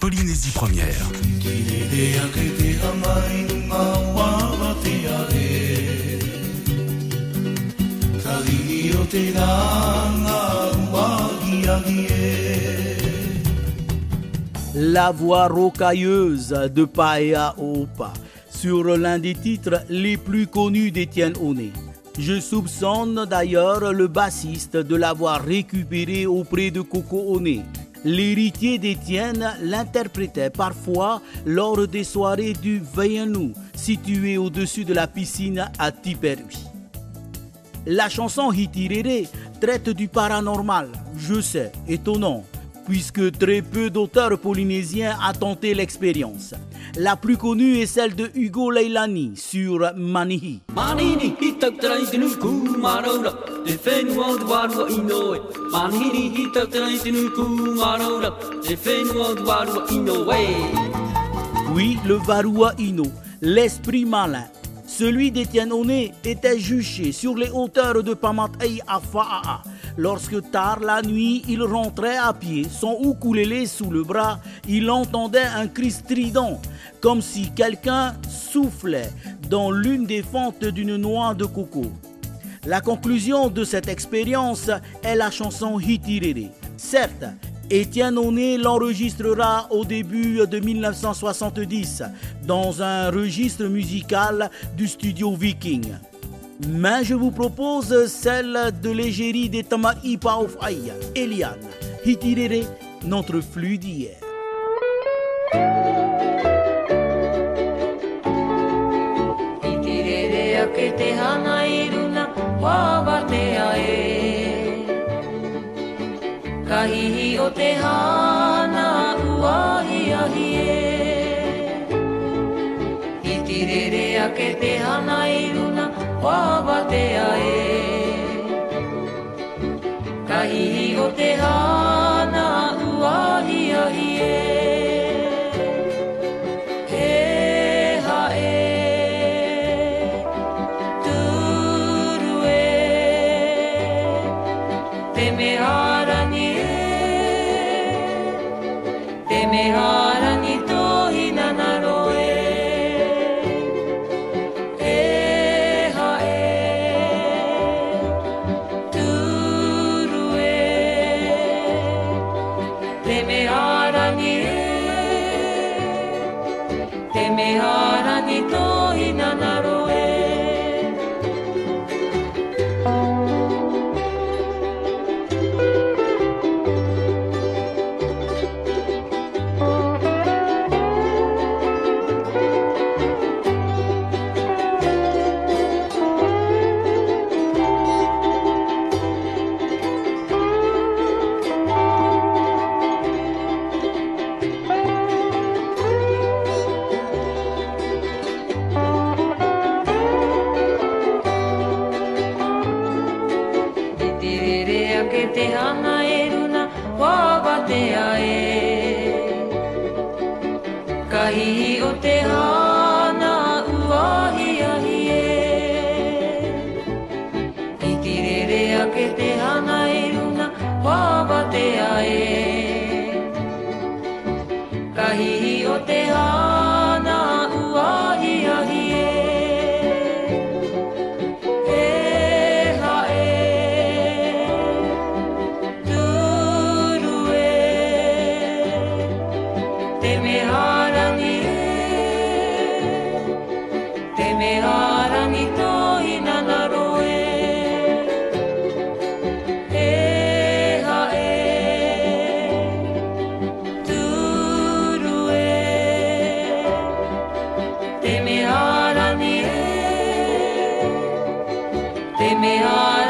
Polynésie première. La voix rocailleuse de Paea Opa sur l'un des titres les plus connus d'Étienne Oné. Je soupçonne d'ailleurs le bassiste de l'avoir récupéré auprès de Coco Oné. L'héritier d'Étienne l'interprétait parfois lors des soirées du Veillenou, situé au-dessus de la piscine à Tiperui. La chanson Hitirere traite du paranormal, je sais, étonnant, puisque très peu d'auteurs polynésiens ont tenté l'expérience. La plus connue est celle de Hugo Leilani sur Manihi. Oui, le Varua Ino, l'esprit malin. Celui d'Étienne Oné était juché sur les hauteurs de Pamatei à Faa Lorsque tard la nuit, il rentrait à pied, son ukulélé sous le bras, il entendait un cri strident, comme si quelqu'un soufflait dans l'une des fentes d'une noix de coco. La conclusion de cette expérience est la chanson Hitirere. Certes, Étienne Oné l'enregistrera au début de 1970 dans un registre musical du studio Viking. Mais je vous propose celle de l'égérie des Tamaïpa of Aya, Eliane, Hitirere, notre flux d'hier. Hitirere ke te hana i runa, wawa te ae. Ka hihi o te hana, Te meharani e Te ke te hanga e runa wawa te ae. Kahi o te hanga me on.